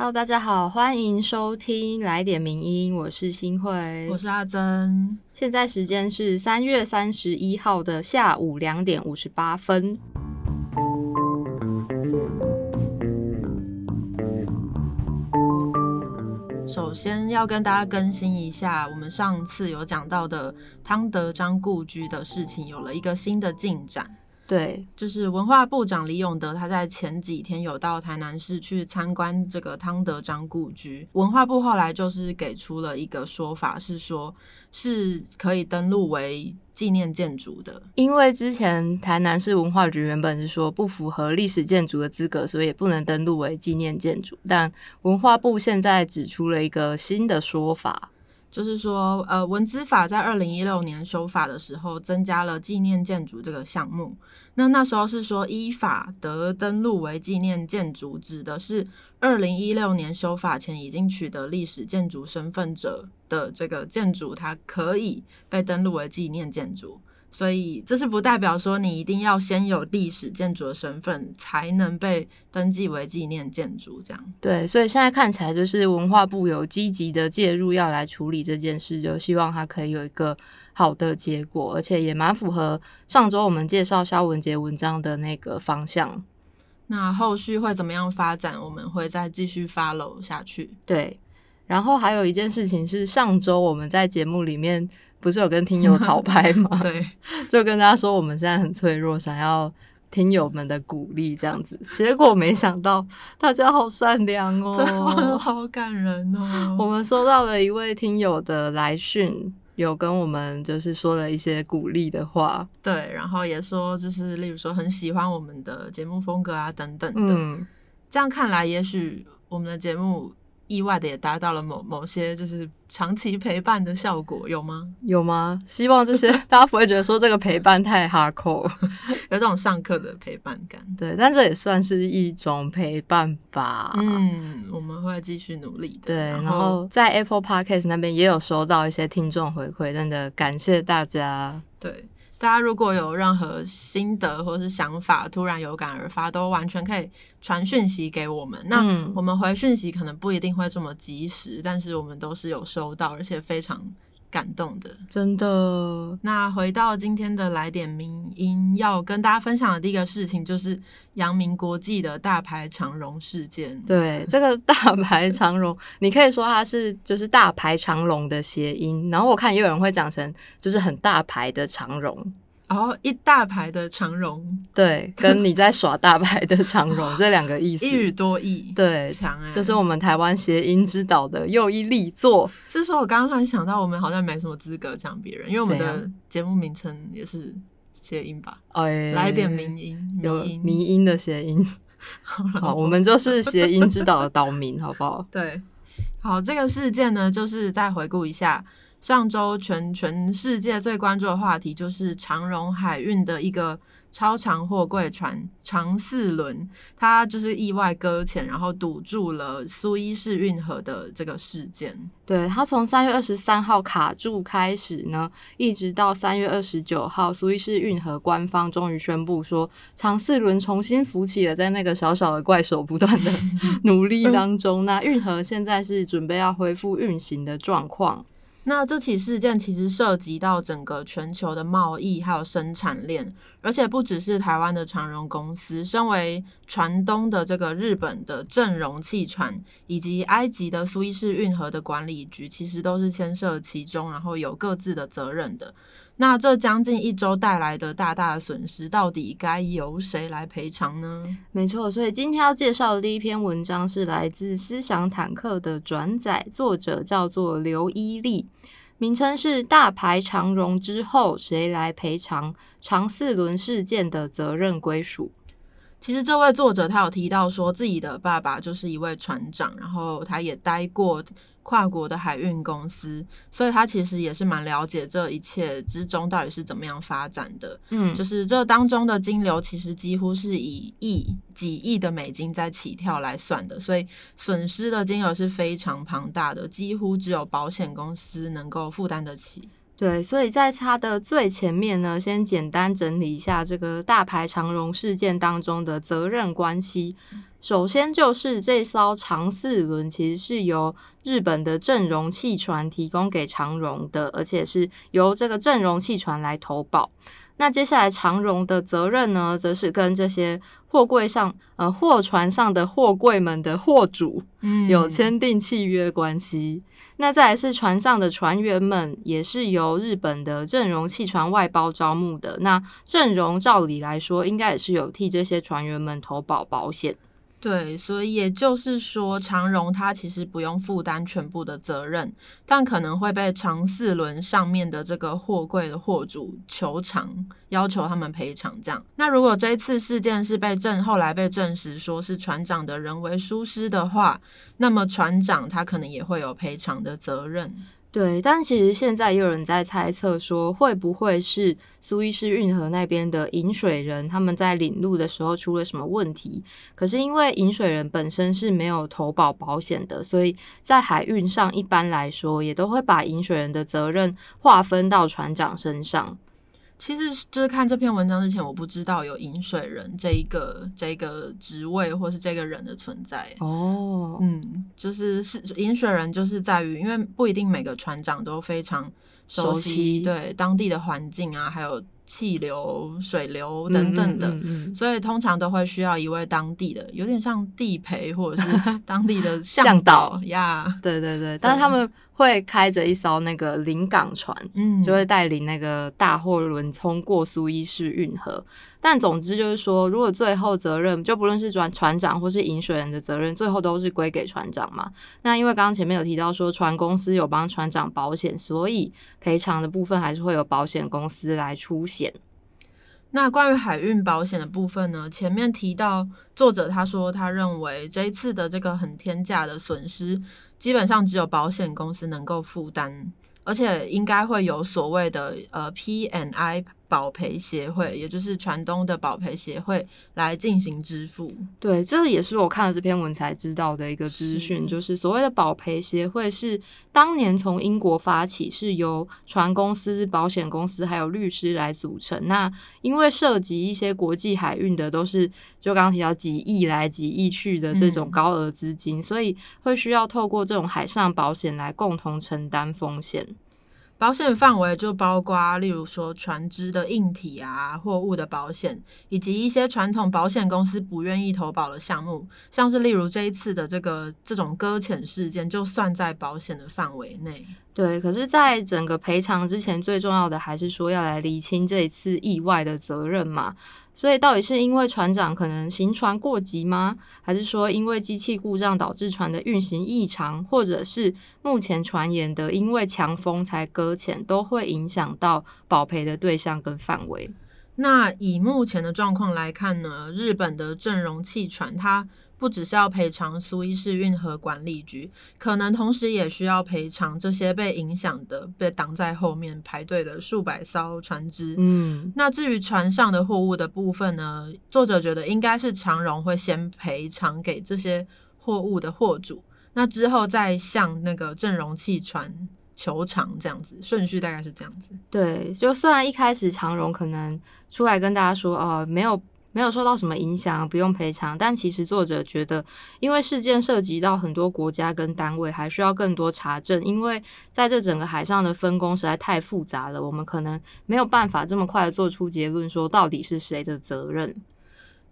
Hello，大家好，欢迎收听来点名音，我是新慧，我是阿珍。现在时间是三月三十一号的下午两点五十八分。首先要跟大家更新一下，我们上次有讲到的汤德章故居的事情，有了一个新的进展。对，就是文化部长李永德，他在前几天有到台南市去参观这个汤德章故居。文化部后来就是给出了一个说法，是说是可以登录为纪念建筑的。因为之前台南市文化局原本是说不符合历史建筑的资格，所以也不能登录为纪念建筑。但文化部现在指出了一个新的说法。就是说，呃，文资法在二零一六年修法的时候，增加了纪念建筑这个项目。那那时候是说，依法得登录为纪念建筑，指的是二零一六年修法前已经取得历史建筑身份者的这个建筑，它可以被登录为纪念建筑。所以这是不代表说你一定要先有历史建筑的身份才能被登记为纪念建筑，这样。对，所以现在看起来就是文化部有积极的介入，要来处理这件事，就希望它可以有一个好的结果，而且也蛮符合上周我们介绍肖文杰文章的那个方向。那后续会怎么样发展，我们会再继续 follow 下去。对，然后还有一件事情是上周我们在节目里面。不是有跟听友讨拍吗？对，就跟大家说我们现在很脆弱，想要听友们的鼓励这样子。结果没想到大家好善良哦，好感人哦。我们收到了一位听友的来讯，有跟我们就是说了一些鼓励的话。对，然后也说就是例如说很喜欢我们的节目风格啊等等的。嗯，这样看来，也许我们的节目。意外的也达到了某某些就是长期陪伴的效果，有吗？有吗？希望这些大家不会觉得说这个陪伴太哈扣，有这种上课的陪伴感。对，但这也算是一种陪伴吧。嗯，我们会继续努力的。对，然后在 Apple Podcast 那边也有收到一些听众回馈，真的感谢大家。对。大家如果有任何心得或是想法，突然有感而发，都完全可以传讯息给我们。那我们回讯息可能不一定会这么及时，但是我们都是有收到，而且非常。感动的，真的。那回到今天的来点名音，要跟大家分享的第一个事情，就是阳明国际的大牌长荣事件。对，这个大牌长荣，你可以说它是就是大牌长龙的谐音，然后我看也有人会讲成就是很大牌的长荣。然后一大排的长荣，对，跟你在耍大牌的长荣这两个意思，一语多义，对，强哎，就是我们台湾谐音之岛的又一力作。是说，我刚刚突然想到，我们好像没什么资格讲别人，因为我们的节目名称也是谐音吧？哎，来点民音，有民音的谐音。好，我们就是谐音之岛的岛民，好不好？对，好，这个事件呢，就是再回顾一下。上周全全世界最关注的话题就是长荣海运的一个超长货柜船长四轮，它就是意外搁浅，然后堵住了苏伊士运河的这个事件。对，它从三月二十三号卡住开始呢，一直到三月二十九号，苏伊士运河官方终于宣布说长四轮重新浮起了，在那个小小的怪手不断的努力当中，那运河现在是准备要恢复运行的状况。那这起事件其实涉及到整个全球的贸易还有生产链，而且不只是台湾的长荣公司，身为船东的这个日本的正荣汽船，以及埃及的苏伊士运河的管理局，其实都是牵涉其中，然后有各自的责任的。那这将近一周带来的大大的损失，到底该由谁来赔偿呢？没错，所以今天要介绍的第一篇文章是来自思想坦克的转载，作者叫做刘一力，名称是《大牌长荣之后谁来赔偿长四轮事件的责任归属》。其实这位作者他有提到说，自己的爸爸就是一位船长，然后他也待过。跨国的海运公司，所以他其实也是蛮了解这一切之中到底是怎么样发展的。嗯，就是这当中的金流其实几乎是以亿、几亿的美金在起跳来算的，所以损失的金额是非常庞大的，几乎只有保险公司能够负担得起。对，所以在它的最前面呢，先简单整理一下这个大牌长荣事件当中的责任关系。首先就是这艘长四轮其实是由日本的正荣汽船提供给长荣的，而且是由这个正荣汽船来投保。那接下来长荣的责任呢，则是跟这些货柜上呃货船上的货柜们的货主有签订契约关系。那再来是船上的船员们，也是由日本的正荣汽船外包招募的。那正荣照理来说，应该也是有替这些船员们投保保险。对，所以也就是说，长荣它其实不用负担全部的责任，但可能会被长四轮上面的这个货柜的货主求偿，要求他们赔偿。这样，那如果这次事件是被证后来被证实说是船长的人为疏失的话，那么船长他可能也会有赔偿的责任。对，但其实现在也有人在猜测说，会不会是苏伊士运河那边的引水人他们在领路的时候出了什么问题？可是因为引水人本身是没有投保保险的，所以在海运上一般来说也都会把引水人的责任划分到船长身上。其实就是看这篇文章之前，我不知道有饮水人这一个这个职位或是这个人的存在。哦，嗯，就是是饮水人，就是在于，因为不一定每个船长都非常熟悉对当地的环境啊，还有。气流、水流等等的，所以通常都会需要一位当地的，有点像地陪或者是 当地的向导呀。对对对，但是他们会开着一艘那个临港船，嗯，就会带领那个大货轮通过苏伊士运河。但总之就是说，如果最后责任就不论是船船长或是引水人的责任，最后都是归给船长嘛。那因为刚刚前面有提到说，船公司有帮船长保险，所以赔偿的部分还是会有保险公司来出险。那关于海运保险的部分呢？前面提到作者他说，他认为这一次的这个很天价的损失，基本上只有保险公司能够负担，而且应该会有所谓的呃 P and I。保赔协会，也就是船东的保赔协会来进行支付。对，这也是我看了这篇文才知道的一个资讯，就是所谓的保赔协会是当年从英国发起，是由船公司、保险公司还有律师来组成。那因为涉及一些国际海运的，都是就刚刚提到几亿来几亿去的这种高额资金，所以会需要透过这种海上保险来共同承担风险。保险范围就包括，例如说船只的硬体啊、货物的保险，以及一些传统保险公司不愿意投保的项目，像是例如这一次的这个这种搁浅事件，就算在保险的范围内。对，可是，在整个赔偿之前，最重要的还是说要来厘清这一次意外的责任嘛。所以，到底是因为船长可能行船过急吗？还是说因为机器故障导致船的运行异常，或者是目前传言的因为强风才搁浅，都会影响到保赔的对象跟范围？那以目前的状况来看呢，日本的阵容气船它。不只是要赔偿苏伊士运河管理局，可能同时也需要赔偿这些被影响的、被挡在后面排队的数百艘船只。嗯，那至于船上的货物的部分呢？作者觉得应该是长荣会先赔偿给这些货物的货主，那之后再向那个正荣汽船求偿，这样子顺序大概是这样子。对，就虽然一开始长荣可能出来跟大家说，哦，没有。没有受到什么影响，不用赔偿。但其实作者觉得，因为事件涉及到很多国家跟单位，还需要更多查证。因为在这整个海上的分工实在太复杂了，我们可能没有办法这么快的做出结论，说到底是谁的责任。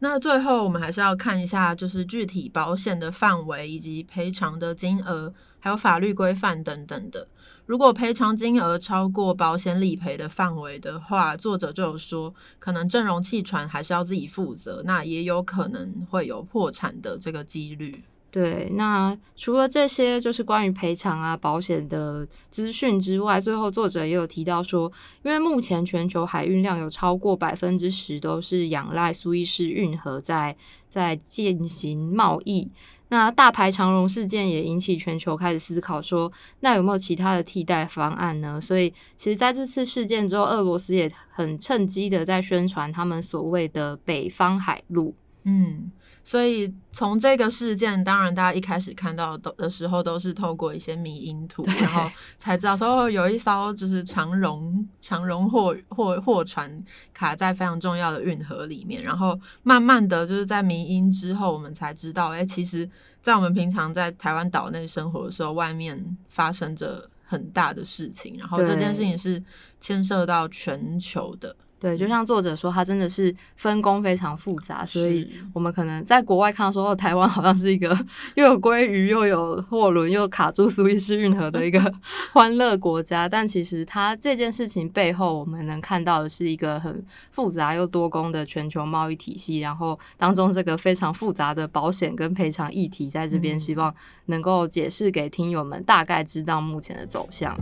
那最后我们还是要看一下，就是具体保险的范围以及赔偿的金额，还有法律规范等等的。如果赔偿金额超过保险理赔的范围的话，作者就有说，可能阵容汽船还是要自己负责，那也有可能会有破产的这个几率。对，那除了这些就是关于赔偿啊、保险的资讯之外，最后作者也有提到说，因为目前全球海运量有超过百分之十都是仰赖苏伊士运河在在进行贸易。那大排长龙事件也引起全球开始思考说，那有没有其他的替代方案呢？所以，其实在这次事件之后，俄罗斯也很趁机的在宣传他们所谓的北方海路。嗯。所以从这个事件，当然大家一开始看到的的时候，都是透过一些迷因图，然后才知道说有一艘就是长荣长荣货货货船卡在非常重要的运河里面，然后慢慢的就是在迷因之后，我们才知道，哎，其实，在我们平常在台湾岛内生活的时候，外面发生着很大的事情，然后这件事情是牵涉到全球的。对，就像作者说，他真的是分工非常复杂，所以我们可能在国外看到说，哦，台湾好像是一个 又有鲑鱼又有货轮又卡住苏伊士运河的一个 欢乐国家，但其实它这件事情背后，我们能看到的是一个很复杂又多工的全球贸易体系，然后当中这个非常复杂的保险跟赔偿议题，在这边希望能够解释给听友们大概知道目前的走向。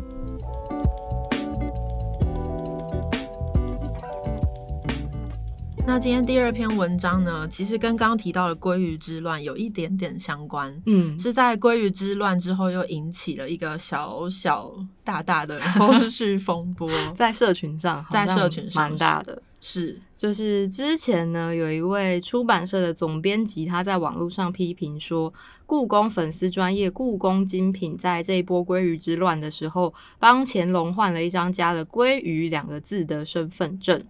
那今天第二篇文章呢，其实跟刚刚提到的鲑鱼之乱有一点点相关。嗯，是在鲑鱼之乱之后，又引起了一个小小大大的后续风波，在社群上，在社群上蛮大的。是，就是之前呢，有一位出版社的总编辑，他在网络上批评说，故宫粉丝专业故宫精品在这一波鲑鱼之乱的时候，帮乾隆换了一张加了“鲑鱼”两个字的身份证。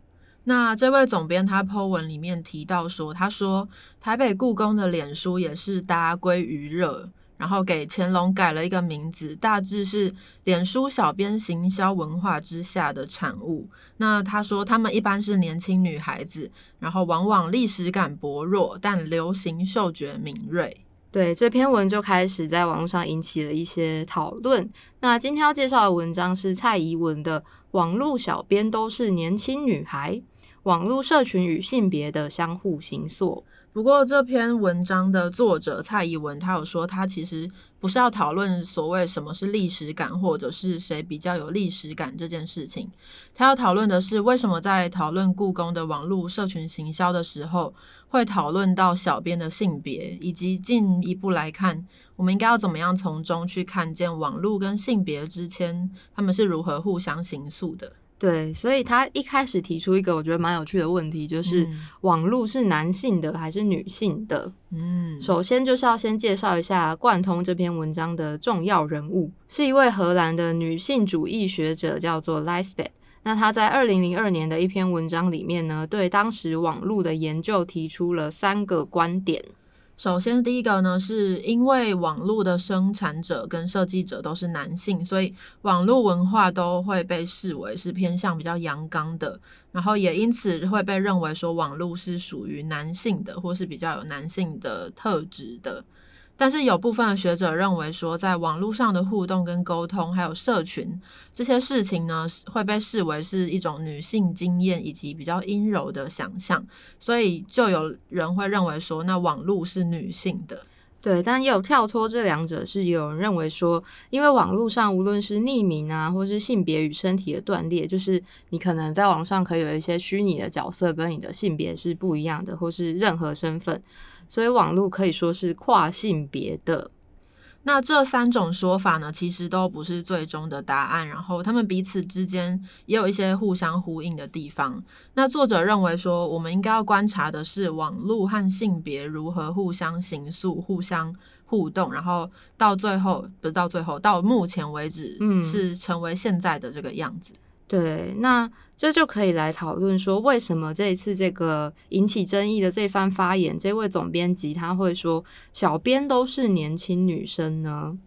那这位总编他 po 文里面提到说，他说台北故宫的脸书也是搭鲑鱼热，然后给乾隆改了一个名字，大致是脸书小编行销文化之下的产物。那他说他们一般是年轻女孩子，然后往往历史感薄弱，但流行嗅觉敏锐。对这篇文就开始在网络上引起了一些讨论。那今天要介绍的文章是蔡怡文的《网络小编都是年轻女孩》。网络社群与性别的相互形塑。不过，这篇文章的作者蔡怡文，他有说，他其实不是要讨论所谓什么是历史感，或者是谁比较有历史感这件事情。他要讨论的是，为什么在讨论故宫的网络社群行销的时候，会讨论到小编的性别，以及进一步来看，我们应该要怎么样从中去看见网络跟性别之间，他们是如何互相形塑的。对，所以他一开始提出一个我觉得蛮有趣的问题，就是网络是男性的还是女性的？嗯，首先就是要先介绍一下贯通这篇文章的重要人物，是一位荷兰的女性主义学者，叫做 Lisbeth。那他在二零零二年的一篇文章里面呢，对当时网络的研究提出了三个观点。首先，第一个呢，是因为网络的生产者跟设计者都是男性，所以网络文化都会被视为是偏向比较阳刚的，然后也因此会被认为说网络是属于男性的，或是比较有男性的特质的。但是有部分的学者认为说，在网络上的互动跟沟通，还有社群这些事情呢，会被视为是一种女性经验以及比较阴柔的想象，所以就有人会认为说，那网络是女性的。对，但也有跳脱这两者，是有人认为说，因为网络上无论是匿名啊，或是性别与身体的断裂，就是你可能在网上可以有一些虚拟的角色，跟你的性别是不一样的，或是任何身份。所以网络可以说是跨性别的。那这三种说法呢，其实都不是最终的答案，然后他们彼此之间也有一些互相呼应的地方。那作者认为说，我们应该要观察的是网络和性别如何互相形塑、互相互动，然后到最后，不是到最后，到目前为止，嗯，是成为现在的这个样子。对，那这就可以来讨论说，为什么这一次这个引起争议的这番发言，这位总编辑他会说小编都是年轻女生呢？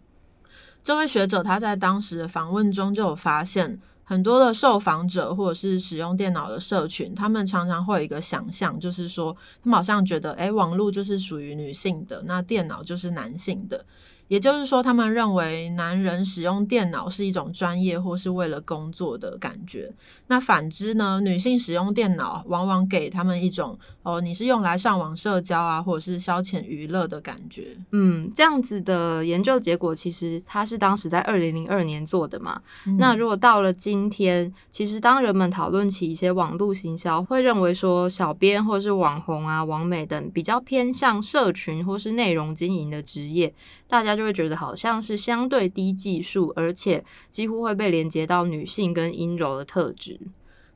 这位学者他在当时的访问中就有发现，很多的受访者或者是使用电脑的社群，他们常常会有一个想象，就是说他们好像觉得，哎，网络就是属于女性的，那电脑就是男性的。也就是说，他们认为男人使用电脑是一种专业或是为了工作的感觉。那反之呢？女性使用电脑往往给他们一种哦，你是用来上网社交啊，或者是消遣娱乐的感觉。嗯，这样子的研究结果其实它是当时在二零零二年做的嘛。那如果到了今天，其实当人们讨论起一些网络行销，会认为说小编或是网红啊、网美等比较偏向社群或是内容经营的职业，大家就会觉得好像是相对低技术，而且几乎会被连接到女性跟阴柔的特质。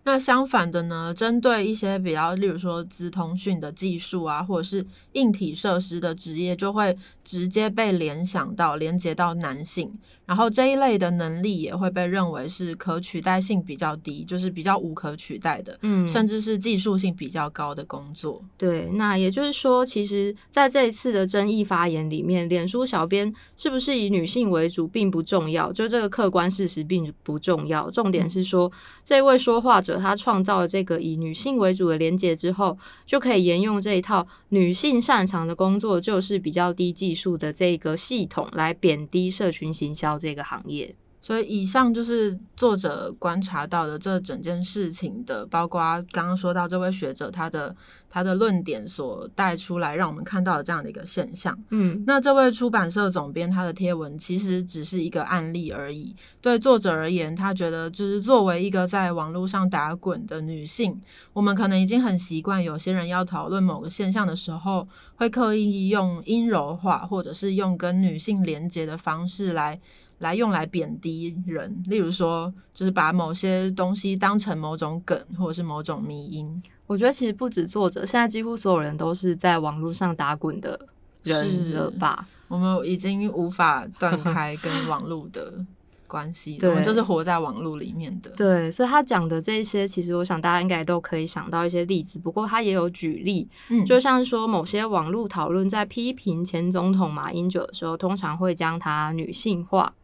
那相反的呢，针对一些比较，例如说资通讯的技术啊，或者是硬体设施的职业，就会直接被联想到连接到男性。然后这一类的能力也会被认为是可取代性比较低，就是比较无可取代的，嗯，甚至是技术性比较高的工作。对，那也就是说，其实在这一次的争议发言里面，脸书小编是不是以女性为主并不重要，就这个客观事实并不重要，重点是说这位说话者他创造了这个以女性为主的连结之后，就可以沿用这一套女性擅长的工作就是比较低技术的这个系统来贬低社群行销。这个行业，所以以上就是作者观察到的这整件事情的，包括刚刚说到这位学者他的他的论点所带出来，让我们看到的这样的一个现象。嗯，那这位出版社总编他的贴文其实只是一个案例而已。对作者而言，他觉得就是作为一个在网络上打滚的女性，我们可能已经很习惯，有些人要讨论某个现象的时候，会刻意用阴柔化，或者是用跟女性连接的方式来。来用来贬低人，例如说，就是把某些东西当成某种梗，或者是某种迷因。我觉得其实不止作者，现在几乎所有人都是在网络上打滚的人了吧？我们已经无法断开跟网络的关系，我们就是活在网络里面的。对，所以他讲的这些，其实我想大家应该都可以想到一些例子。不过他也有举例，嗯，就像说某些网络讨论在批评前总统马英九的时候，通常会将他女性化。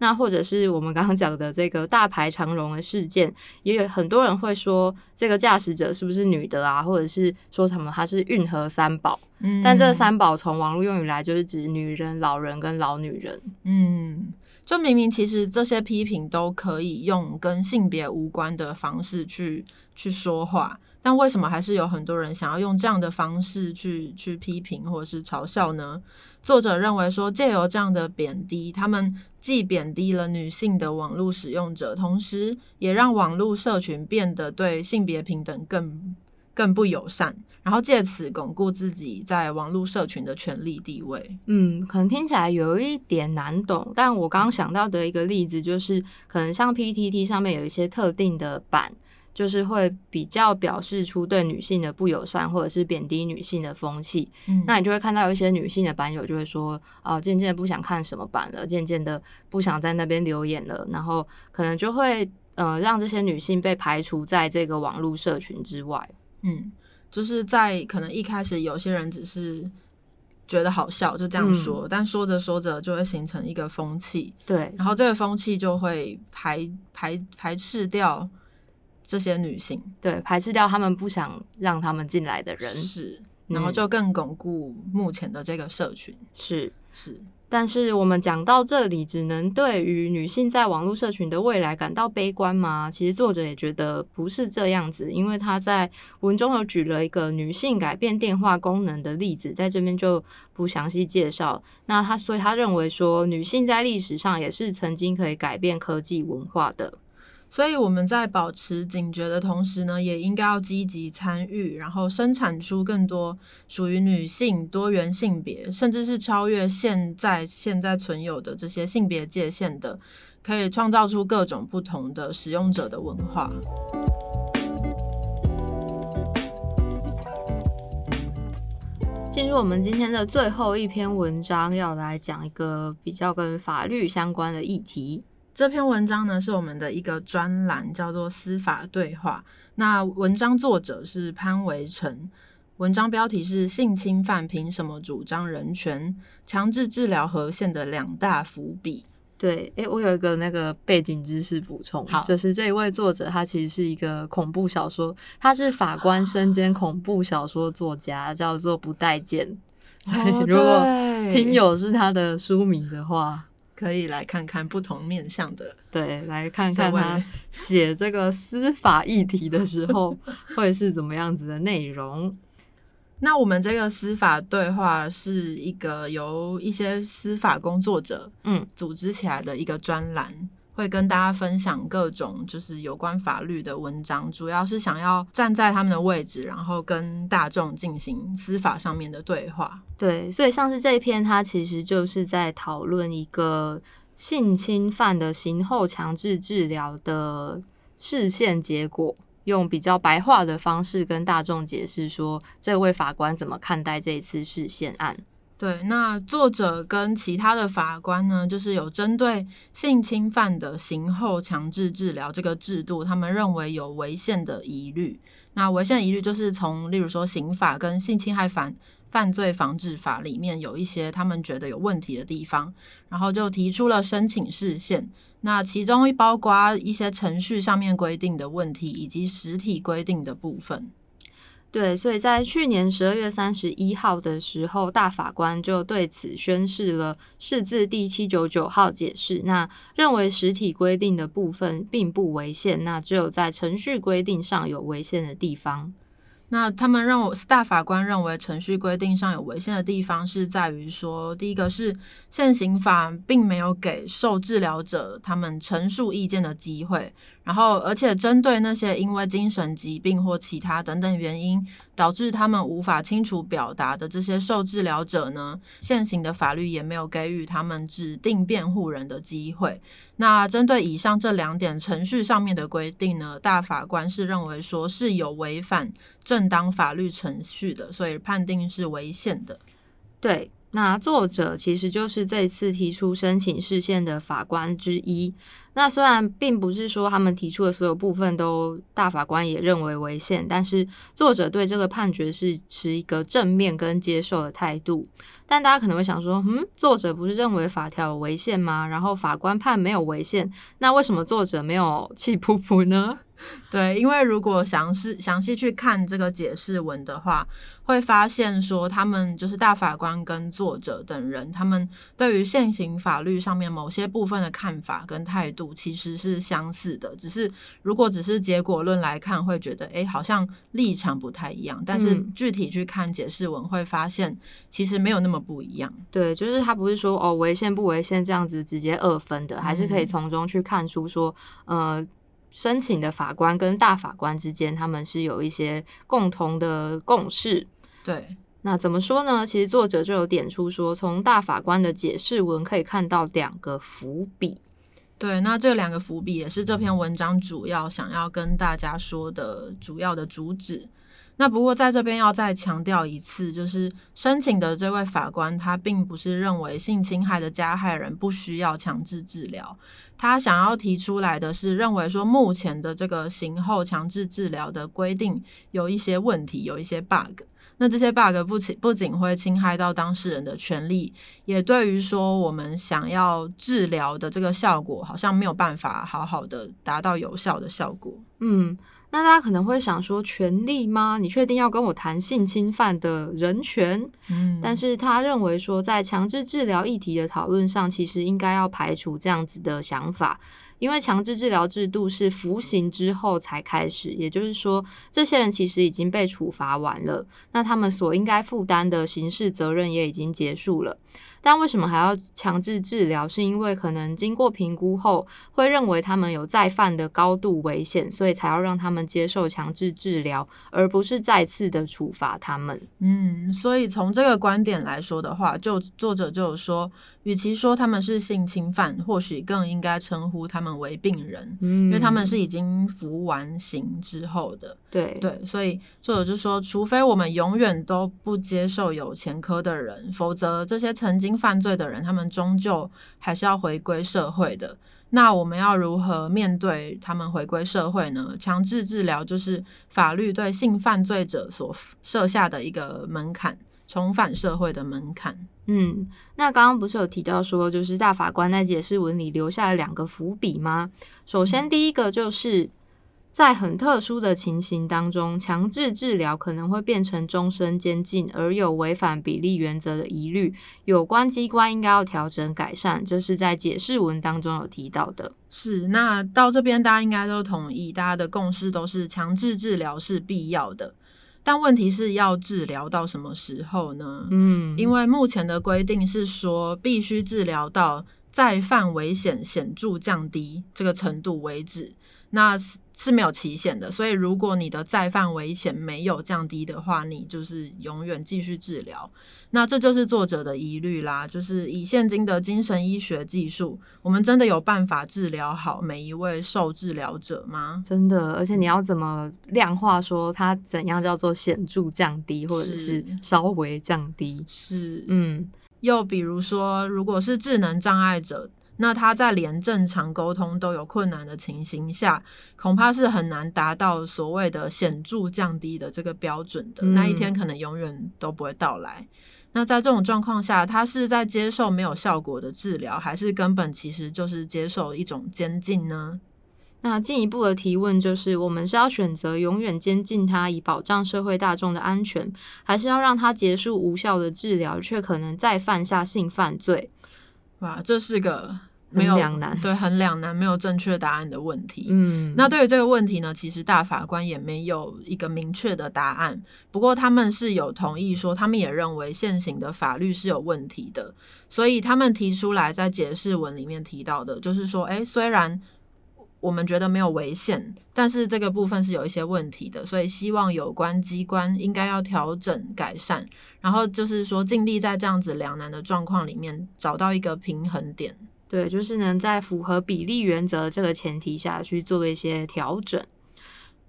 那或者是我们刚刚讲的这个大排长龙的事件，也有很多人会说这个驾驶者是不是女的啊，或者是说什么她是运河三宝。嗯，但这三宝从网络用语来就是指女人、老人跟老女人。嗯，就明明其实这些批评都可以用跟性别无关的方式去去说话。但为什么还是有很多人想要用这样的方式去去批评或者是嘲笑呢？作者认为说，借由这样的贬低，他们既贬低了女性的网络使用者，同时也让网络社群变得对性别平等更更不友善，然后借此巩固自己在网络社群的权力地位。嗯，可能听起来有一点难懂，但我刚刚想到的一个例子就是，可能像 PTT 上面有一些特定的版。就是会比较表示出对女性的不友善，或者是贬低女性的风气。嗯，那你就会看到有一些女性的版友就会说，啊，渐渐不想看什么版了，渐渐的不想在那边留言了，然后可能就会呃让这些女性被排除在这个网络社群之外。嗯，就是在可能一开始有些人只是觉得好笑，就这样说，但说着说着就会形成一个风气。对，然后这个风气就会排排排斥掉。这些女性对排斥掉他们不想让他们进来的人是，然后就更巩固目前的这个社群是是。但是我们讲到这里，只能对于女性在网络社群的未来感到悲观吗？其实作者也觉得不是这样子，因为他在文中有举了一个女性改变电话功能的例子，在这边就不详细介绍。那他所以他认为说，女性在历史上也是曾经可以改变科技文化的。所以我们在保持警觉的同时呢，也应该要积极参与，然后生产出更多属于女性多元性别，甚至是超越现在现在存有的这些性别界限的，可以创造出各种不同的使用者的文化。进入我们今天的最后一篇文章，要来讲一个比较跟法律相关的议题。这篇文章呢是我们的一个专栏，叫做“司法对话”。那文章作者是潘维成，文章标题是“性侵犯凭什么主张人权？强制治疗和宪的两大伏笔”。对，诶，我有一个那个背景知识补充，就是这一位作者他其实是一个恐怖小说，他是法官身兼恐怖小说作家，叫做不待见。如果听友是他的书迷的话。可以来看看不同面向的，对，来看看他写这个司法议题的时候 会是怎么样子的内容。那我们这个司法对话是一个由一些司法工作者嗯组织起来的一个专栏。会跟大家分享各种就是有关法律的文章，主要是想要站在他们的位置，然后跟大众进行司法上面的对话。对，所以像是这一篇，它其实就是在讨论一个性侵犯的刑后强制治疗的视线结果。用比较白话的方式跟大众解释说，这位法官怎么看待这一次视线案。对，那作者跟其他的法官呢，就是有针对性侵犯的刑后强制治疗这个制度，他们认为有违宪的疑虑。那违宪疑虑就是从例如说刑法跟性侵害犯犯罪防治法里面有一些他们觉得有问题的地方，然后就提出了申请释宪。那其中一包括一些程序上面规定的问题，以及实体规定的部分。对，所以在去年十二月三十一号的时候，大法官就对此宣示了释字第七九九号解释，那认为实体规定的部分并不违宪，那只有在程序规定上有违宪的地方。那他们认为大法官认为程序规定上有违宪的地方，是在于说，第一个是现行法并没有给受治疗者他们陈述意见的机会。然后，而且针对那些因为精神疾病或其他等等原因导致他们无法清楚表达的这些受治疗者呢，现行的法律也没有给予他们指定辩护人的机会。那针对以上这两点程序上面的规定呢，大法官是认为说是有违反正当法律程序的，所以判定是违宪的。对。那作者其实就是这次提出申请释宪的法官之一。那虽然并不是说他们提出的所有部分都大法官也认为违宪，但是作者对这个判决是持一个正面跟接受的态度。但大家可能会想说，嗯，作者不是认为法条有违宪吗？然后法官判没有违宪，那为什么作者没有气噗噗呢？对，因为如果详细详细去看这个解释文的话，会发现说他们就是大法官跟作者等人，他们对于现行法律上面某些部分的看法跟态度其实是相似的，只是如果只是结果论来看，会觉得哎好像立场不太一样，但是具体去看解释文，会发现其实没有那么不一样。对，就是他不是说哦违宪不违宪这样子直接二分的，还是可以从中去看出说呃。申请的法官跟大法官之间，他们是有一些共同的共识。对，那怎么说呢？其实作者就有点出说，从大法官的解释文可以看到两个伏笔。对，那这两个伏笔也是这篇文章主要想要跟大家说的主要的主旨。那不过在这边要再强调一次，就是申请的这位法官，他并不是认为性侵害的加害人不需要强制治疗，他想要提出来的是认为说目前的这个刑后强制治疗的规定有一些问题，有一些 bug。那这些 bug 不仅不仅会侵害到当事人的权利，也对于说我们想要治疗的这个效果，好像没有办法好好的达到有效的效果。嗯。那大家可能会想说，权利吗？你确定要跟我谈性侵犯的人权？嗯，但是他认为说，在强制治疗议题的讨论上，其实应该要排除这样子的想法。因为强制治疗制度是服刑之后才开始，也就是说，这些人其实已经被处罚完了，那他们所应该负担的刑事责任也已经结束了。但为什么还要强制治疗？是因为可能经过评估后，会认为他们有再犯的高度危险，所以才要让他们接受强制治疗，而不是再次的处罚他们。嗯，所以从这个观点来说的话，就作者就有说。与其说他们是性侵犯，或许更应该称呼他们为病人，嗯，因为他们是已经服完刑之后的，对对，所以作者就说，除非我们永远都不接受有前科的人，否则这些曾经犯罪的人，他们终究还是要回归社会的。那我们要如何面对他们回归社会呢？强制治疗就是法律对性犯罪者所设下的一个门槛。重返社会的门槛。嗯，那刚刚不是有提到说，就是大法官在解释文里留下了两个伏笔吗？首先，第一个就是在很特殊的情形当中，强制治疗可能会变成终身监禁，而有违反比例原则的疑虑，有关机关应该要调整改善。这是在解释文当中有提到的。是，那到这边大家应该都同意，大家的共识都是强制治疗是必要的。但问题是要治疗到什么时候呢？嗯，因为目前的规定是说，必须治疗到再犯危险显著降低这个程度为止。那是是没有期限的，所以如果你的再犯危险没有降低的话，你就是永远继续治疗。那这就是作者的疑虑啦，就是以现今的精神医学技术，我们真的有办法治疗好每一位受治疗者吗？真的，而且你要怎么量化说它怎样叫做显著降低，或者是稍微降低？是，嗯，又比如说，如果是智能障碍者。那他在连正常沟通都有困难的情形下，恐怕是很难达到所谓的显著降低的这个标准的。那一天可能永远都不会到来。那在这种状况下，他是在接受没有效果的治疗，还是根本其实就是接受一种监禁呢？那进一步的提问就是：我们是要选择永远监禁他，以保障社会大众的安全，还是要让他结束无效的治疗，却可能再犯下性犯罪？哇，这是个。没有两难，对，很两难，没有正确答案的问题。嗯，那对于这个问题呢，其实大法官也没有一个明确的答案。不过他们是有同意说，他们也认为现行的法律是有问题的，所以他们提出来在解释文里面提到的，就是说，哎，虽然我们觉得没有违宪，但是这个部分是有一些问题的，所以希望有关机关应该要调整改善，然后就是说尽力在这样子两难的状况里面找到一个平衡点。对，就是能在符合比例原则这个前提下去做一些调整。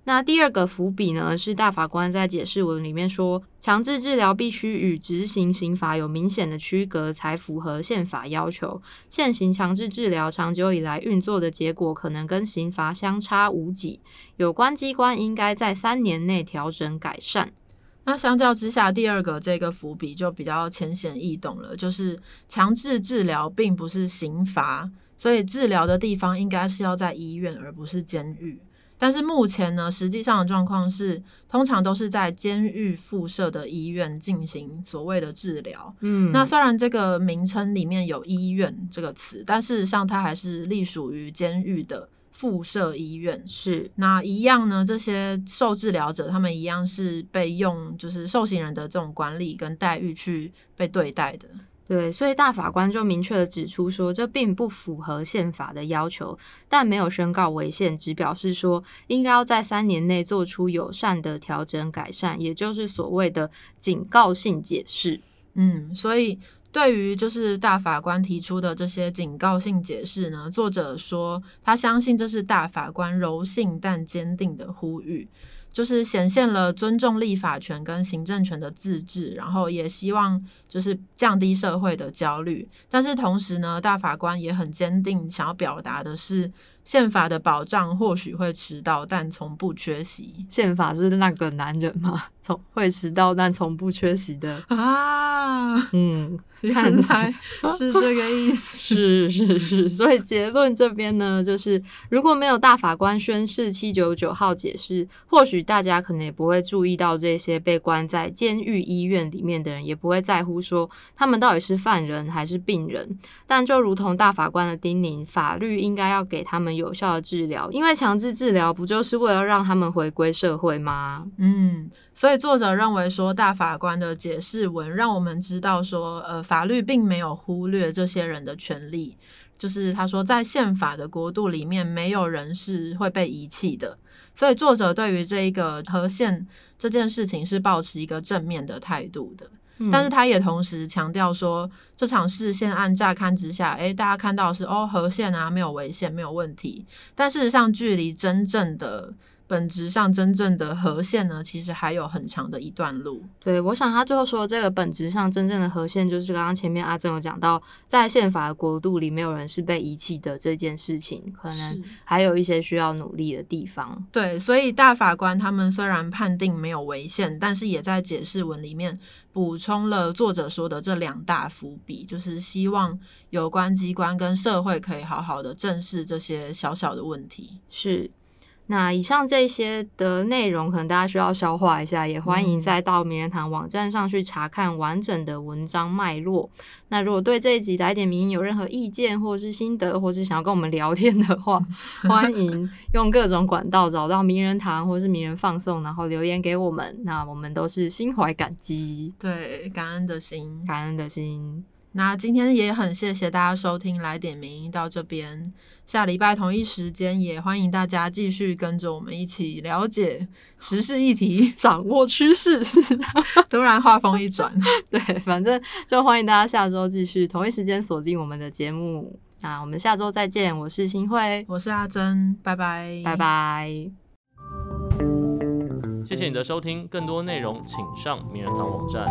那第二个伏笔呢，是大法官在解释文里面说，强制治疗必须与执行刑法有明显的区隔，才符合宪法要求。现行强制治疗长久以来运作的结果，可能跟刑罚相差无几。有关机关应该在三年内调整改善。那相较之下，第二个这个伏笔就比较浅显易懂了，就是强制治疗并不是刑罚，所以治疗的地方应该是要在医院，而不是监狱。但是目前呢，实际上的状况是，通常都是在监狱附设的医院进行所谓的治疗。嗯，那虽然这个名称里面有“医院”这个词，但事实上它还是隶属于监狱的。附设医院是那一样呢？这些受治疗者，他们一样是被用就是受刑人的这种管理跟待遇去被对待的。对，所以大法官就明确的指出说，这并不符合宪法的要求，但没有宣告违宪，只表示说应该要在三年内做出友善的调整改善，也就是所谓的警告性解释。嗯，所以。对于就是大法官提出的这些警告性解释呢，作者说他相信这是大法官柔性但坚定的呼吁，就是显现了尊重立法权跟行政权的自治，然后也希望就是降低社会的焦虑。但是同时呢，大法官也很坚定想要表达的是。宪法的保障或许会迟到，但从不缺席。宪法是那个男人吗？从会迟到，但从不缺席的啊？嗯，原来 是这个意思。是是是，所以结论这边呢，就是如果没有大法官宣誓七九九号解释，或许大家可能也不会注意到这些被关在监狱医院里面的人，也不会在乎说他们到底是犯人还是病人。但就如同大法官的叮咛，法律应该要给他们。有效的治疗，因为强制治疗不就是为了让他们回归社会吗？嗯，所以作者认为说，大法官的解释文让我们知道说，呃，法律并没有忽略这些人的权利。就是他说，在宪法的国度里面，没有人是会被遗弃的。所以作者对于这一个和宪这件事情是保持一个正面的态度的。但是他也同时强调说，这场事件案乍看之下，诶，大家看到是哦，和线啊，没有违宪，没有问题。但事实上，距离真正的。本质上真正的和线呢，其实还有很长的一段路。对，我想他最后说这个本质上真正的和线，就是刚刚前面阿正有讲到，在宪法的国度里，没有人是被遗弃的这件事情，可能还有一些需要努力的地方。对，所以大法官他们虽然判定没有违宪，但是也在解释文里面补充了作者说的这两大伏笔，就是希望有关机关跟社会可以好好的正视这些小小的问题。是。那以上这些的内容，可能大家需要消化一下，也欢迎再到名人堂网站上去查看完整的文章脉络。那如果对这一集来点名有任何意见，或是心得，或是想要跟我们聊天的话，欢 迎用各种管道找到名人堂或是名人放送，然后留言给我们。那我们都是心怀感激，对，感恩的心，感恩的心。那今天也很谢谢大家收听《来点名》到这边，下礼拜同一时间也欢迎大家继续跟着我们一起了解时事议题，掌握趋势。突然话锋一转，对，反正就欢迎大家下周继续同一时间锁定我们的节目。那我们下周再见，我是新慧，我是阿珍，拜拜，拜拜。谢谢你的收听，更多内容请上名人堂网站。